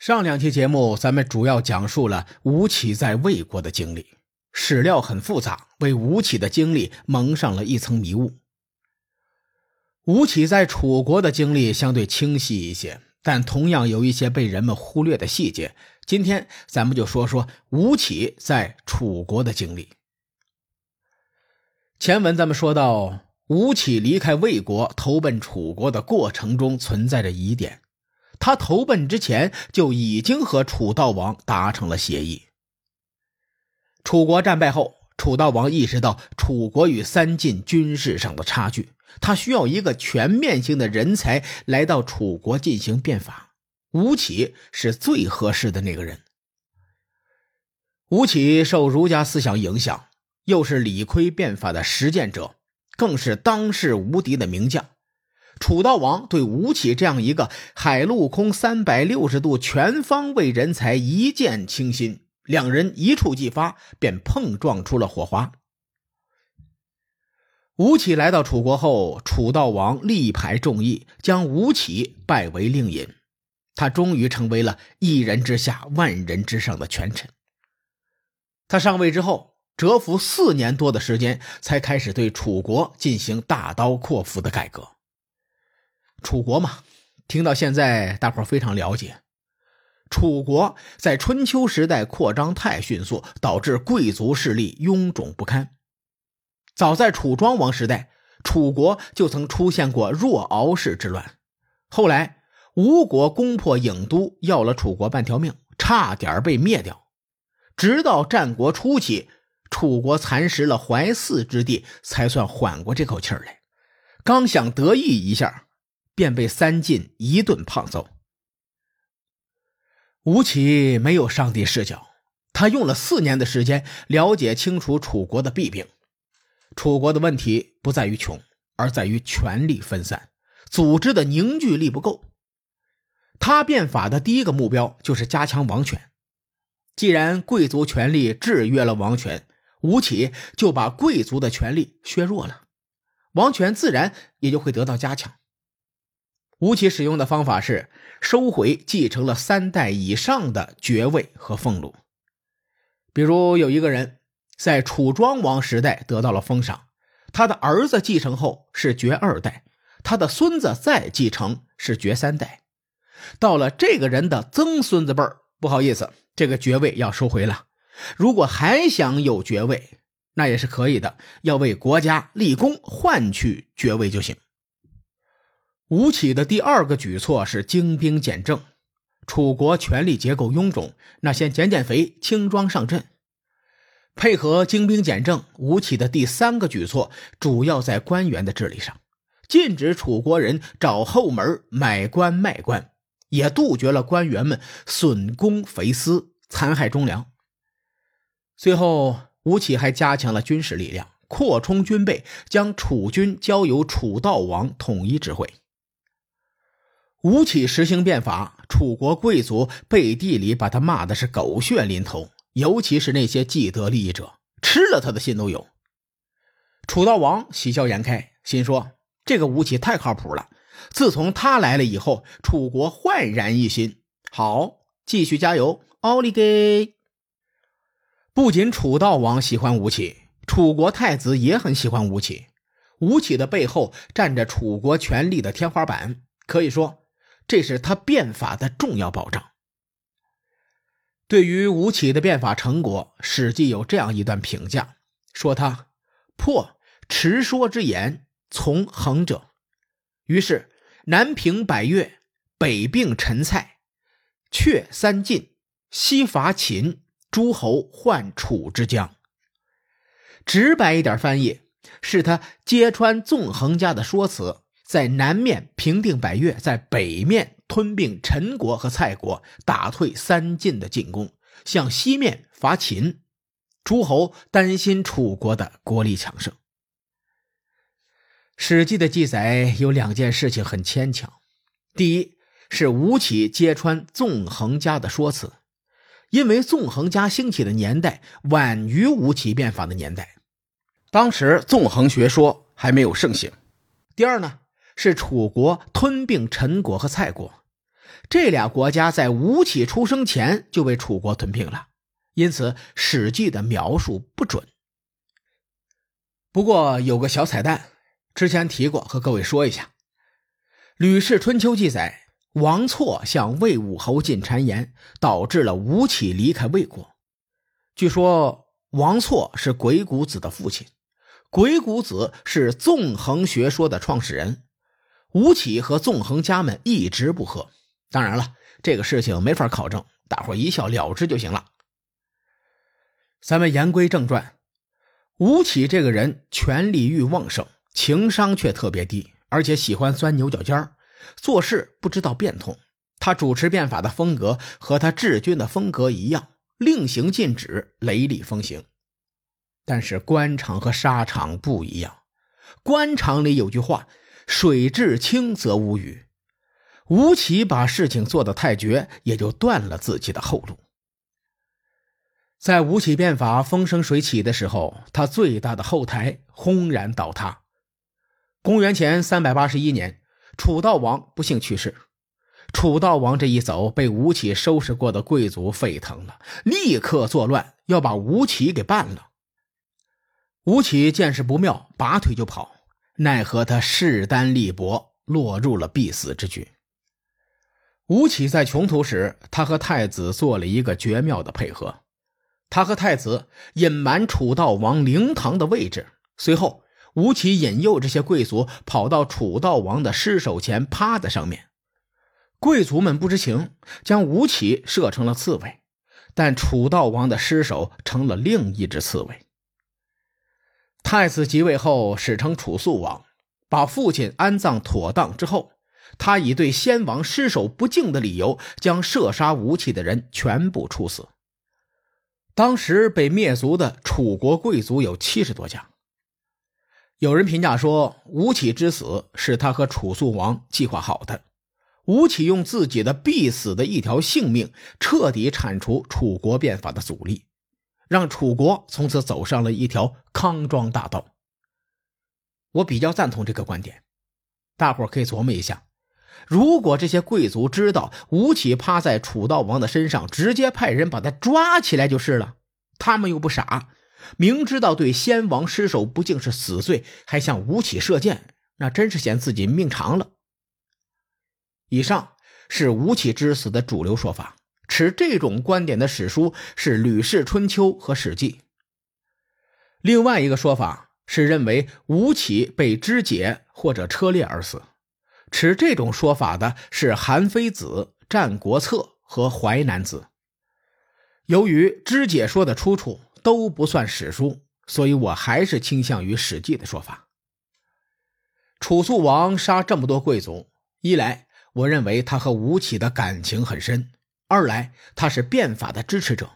上两期节目，咱们主要讲述了吴起在魏国的经历，史料很复杂，为吴起的经历蒙上了一层迷雾。吴起在楚国的经历相对清晰一些，但同样有一些被人们忽略的细节。今天咱们就说说吴起在楚国的经历。前文咱们说到，吴起离开魏国投奔楚国的过程中存在着疑点。他投奔之前就已经和楚悼王达成了协议。楚国战败后，楚悼王意识到楚国与三晋军事上的差距，他需要一个全面性的人才来到楚国进行变法。吴起是最合适的那个人。吴起受儒家思想影响，又是李悝变法的实践者，更是当世无敌的名将。楚悼王对吴起这样一个海陆空三百六十度全方位人才一见倾心，两人一触即发，便碰撞出了火花。吴起来到楚国后，楚悼王力排众议，将吴起拜为令尹，他终于成为了一人之下、万人之上的权臣。他上位之后，蛰伏四年多的时间，才开始对楚国进行大刀阔斧的改革。楚国嘛，听到现在，大伙非常了解。楚国在春秋时代扩张太迅速，导致贵族势力臃肿不堪。早在楚庄王时代，楚国就曾出现过若敖氏之乱。后来吴国攻破郢都，要了楚国半条命，差点被灭掉。直到战国初期，楚国蚕食了淮泗之地，才算缓过这口气来。刚想得意一下。便被三晋一顿胖揍。吴起没有上帝视角，他用了四年的时间了解清楚楚国的弊病。楚国的问题不在于穷，而在于权力分散，组织的凝聚力不够。他变法的第一个目标就是加强王权。既然贵族权力制约了王权，吴起就把贵族的权力削弱了，王权自然也就会得到加强。吴起使用的方法是收回继承了三代以上的爵位和俸禄。比如有一个人在楚庄王时代得到了封赏，他的儿子继承后是爵二代，他的孙子再继承是爵三代，到了这个人的曾孙子辈儿，不好意思，这个爵位要收回了。如果还想有爵位，那也是可以的，要为国家立功换取爵位就行。吴起的第二个举措是精兵简政。楚国权力结构臃肿，那先减减肥，轻装上阵。配合精兵简政，吴起的第三个举措主要在官员的治理上，禁止楚国人找后门买官卖官，也杜绝了官员们损公肥私、残害忠良。最后，吴起还加强了军事力量，扩充军备，将楚军交由楚悼王统一指挥。吴起实行变法，楚国贵族背地里把他骂的是狗血淋头，尤其是那些既得利益者，吃了他的心都有。楚悼王喜笑颜开，心说这个吴起太靠谱了。自从他来了以后，楚国焕然一新。好，继续加油，奥利给！不仅楚悼王喜欢吴起，楚国太子也很喜欢吴起。吴起的背后站着楚国权力的天花板，可以说。这是他变法的重要保障。对于吴起的变法成果，《史记》有这样一段评价，说他破持说之言，从衡者。于是南平百越，北并陈蔡，却三晋，西伐秦，诸侯患楚之疆。直白一点翻译，是他揭穿纵横家的说辞。在南面平定百越，在北面吞并陈国和蔡国，打退三晋的进攻；向西面伐秦，诸侯担心楚国的国力强盛。《史记》的记载有两件事情很牵强：第一是吴起揭穿纵横家的说辞，因为纵横家兴起的年代晚于吴起变法的年代，当时纵横学说还没有盛行；第二呢？是楚国吞并陈国和蔡国，这俩国家在吴起出生前就被楚国吞并了，因此《史记》的描述不准。不过有个小彩蛋，之前提过，和各位说一下，《吕氏春秋》记载，王错向魏武侯进谗言，导致了吴起离开魏国。据说王错是鬼谷子的父亲，鬼谷子是纵横学说的创始人，吴起和纵横家们一直不和。当然了，这个事情没法考证，大伙一笑了之就行了。咱们言归正传，吴起这个人权力欲旺盛，情商却特别低，而且喜欢钻牛角尖做事不知道变通。他主持变法的风格和他治军的风格一样，令行禁止，雷厉风行。但是官场和沙场不一样，官场里有句话：“水至清则无鱼。”吴起把事情做得太绝，也就断了自己的后路。在吴起变法风生水起的时候，他最大的后台轰然倒塌。公元前三百八十一年，楚悼王不幸去世。楚悼王这一走，被吴起收拾过的贵族沸腾了，立刻作乱，要把吴起给办了。吴起见势不妙，拔腿就跑，奈何他势单力薄，落入了必死之局。吴起在穷途时，他和太子做了一个绝妙的配合。他和太子隐瞒楚悼王灵堂的位置，随后吴起引诱这些贵族跑到楚悼王的尸首前，趴在上面。贵族们不知情，将吴起射成了刺猬，但楚悼王的尸首成了另一只刺猬。太子即位后，史称楚肃王，把父亲安葬妥当之后。他以对先王尸首不敬的理由，将射杀吴起的人全部处死。当时被灭族的楚国贵族有七十多家。有人评价说，吴起之死是他和楚肃王计划好的。吴起用自己的必死的一条性命，彻底铲除楚国变法的阻力，让楚国从此走上了一条康庄大道。我比较赞同这个观点，大伙可以琢磨一下。如果这些贵族知道吴起趴在楚悼王的身上，直接派人把他抓起来就是了。他们又不傻，明知道对先王尸首不敬是死罪，还向吴起射箭，那真是嫌自己命长了。以上是吴起之死的主流说法，持这种观点的史书是《吕氏春秋》和《史记》。另外一个说法是认为吴起被肢解或者车裂而死。持这种说法的是韩非子《战国策》和《淮南子》。由于肢解说的出处都不算史书，所以我还是倾向于《史记》的说法。楚肃王杀这么多贵族，一来我认为他和吴起的感情很深，二来他是变法的支持者。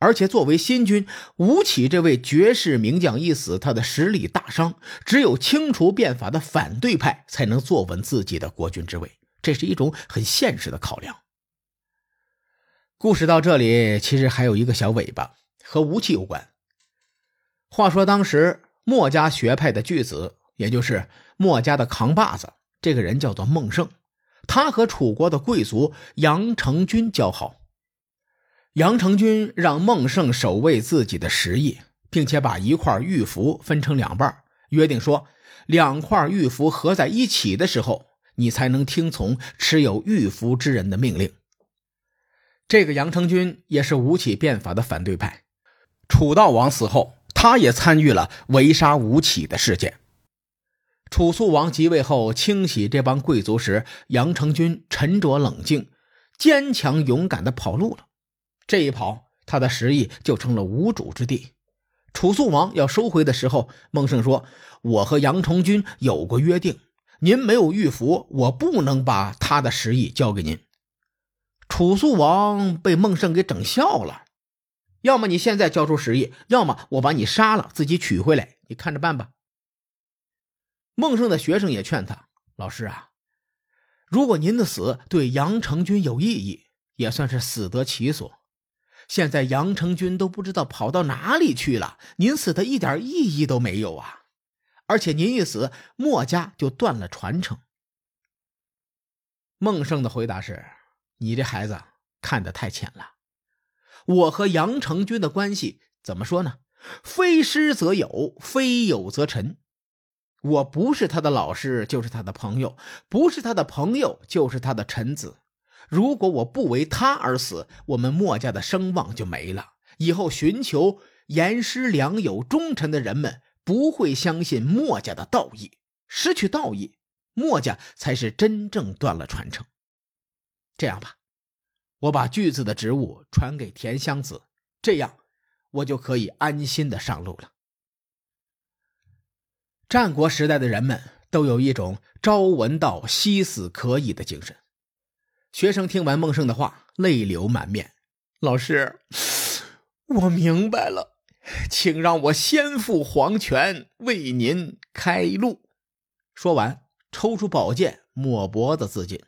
而且作为新君，吴起这位绝世名将一死，他的实力大伤。只有清除变法的反对派，才能坐稳自己的国君之位。这是一种很现实的考量。故事到这里，其实还有一个小尾巴，和吴起有关。话说当时墨家学派的巨子，也就是墨家的扛把子，这个人叫做孟胜，他和楚国的贵族杨成军交好。杨成军让孟胜守卫自己的食邑，并且把一块玉符分成两半，约定说，两块玉符合在一起的时候，你才能听从持有玉符之人的命令。这个杨成军也是吴起变法的反对派。楚悼王死后，他也参与了围杀吴起的事件。楚肃王即位后，清洗这帮贵族时，杨成军沉着冷静、坚强勇敢地跑路了。这一跑，他的食邑就成了无主之地。楚肃王要收回的时候，孟胜说：“我和杨成军有过约定，您没有玉符，我不能把他的食邑交给您。”楚肃王被孟胜给整笑了：“要么你现在交出食邑，要么我把你杀了，自己取回来，你看着办吧。”孟胜的学生也劝他：“老师啊，如果您的死对杨成军有意义，也算是死得其所。”现在杨成军都不知道跑到哪里去了，您死的一点意义都没有啊！而且您一死，墨家就断了传承。孟胜的回答是：你这孩子看得太浅了。我和杨成军的关系怎么说呢？非师则友，非友则臣。我不是他的老师，就是他的朋友；不是他的朋友，就是他的臣子。如果我不为他而死，我们墨家的声望就没了。以后寻求严师良友、忠臣的人们不会相信墨家的道义，失去道义，墨家才是真正断了传承。这样吧，我把巨子的职务传给田湘子，这样我就可以安心的上路了。战国时代的人们都有一种朝闻道，夕死可矣的精神。学生听完孟胜的话，泪流满面。老师，我明白了，请让我先赴黄泉，为您开路。说完，抽出宝剑，抹脖子自尽。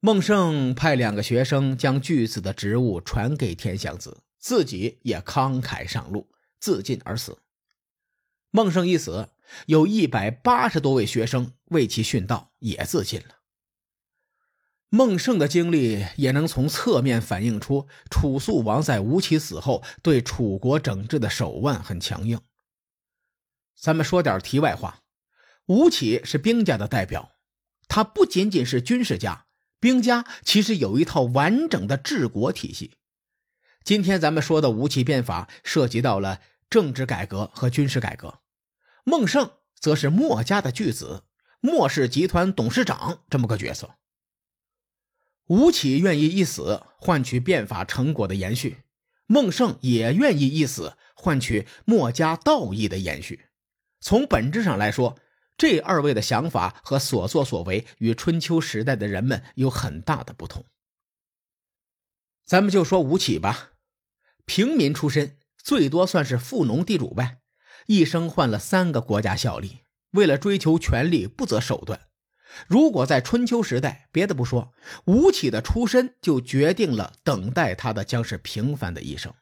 孟胜派两个学生将巨子的职务传给田祥子，自己也慷慨上路，自尽而死。孟胜一死，有一百八十多位学生为其殉道，也自尽了。孟胜的经历也能从侧面反映出楚肃王在吴起死后对楚国整治的手腕很强硬。咱们说点题外话，吴起是兵家的代表，他不仅仅是军事家，兵家其实有一套完整的治国体系。今天咱们说的吴起变法涉及到了政治改革和军事改革，孟胜则是墨家的巨子，墨氏集团董事长这么个角色。吴起愿意一死换取变法成果的延续，孟胜也愿意一死换取墨家道义的延续。从本质上来说，这二位的想法和所作所为与春秋时代的人们有很大的不同。咱们就说吴起吧，平民出身，最多算是富农地主呗，一生换了三个国家效力，为了追求权力不择手段。如果在春秋时代，别的不说，吴起的出身就决定了等待他的将是平凡的一生。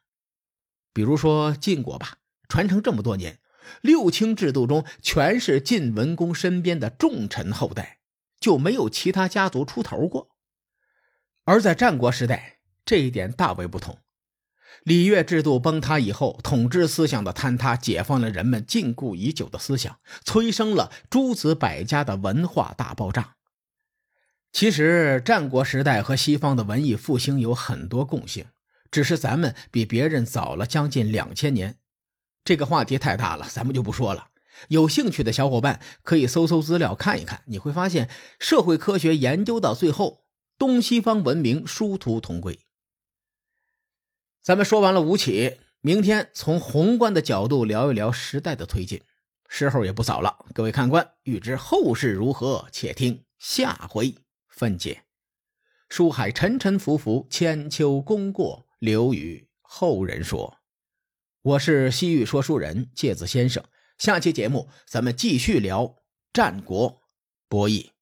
比如说晋国吧，传承这么多年，六卿制度中全是晋文公身边的重臣后代，就没有其他家族出头过。而在战国时代，这一点大为不同。礼乐制度崩塌以后，统治思想的坍塌，解放了人们禁锢已久的思想，催生了诸子百家的文化大爆炸。其实，战国时代和西方的文艺复兴有很多共性，只是咱们比别人早了将近两千年。这个话题太大了，咱们就不说了。有兴趣的小伙伴可以搜搜资料看一看，你会发现，社会科学研究到最后，东西方文明殊途同归。咱们说完了吴起，明天从宏观的角度聊一聊时代的推进。时候也不早了，各位看官，欲知后事如何，且听下回分解。书海沉沉浮浮，千秋功过留与后人说。我是西域说书人介子先生，下期节目咱们继续聊战国博弈。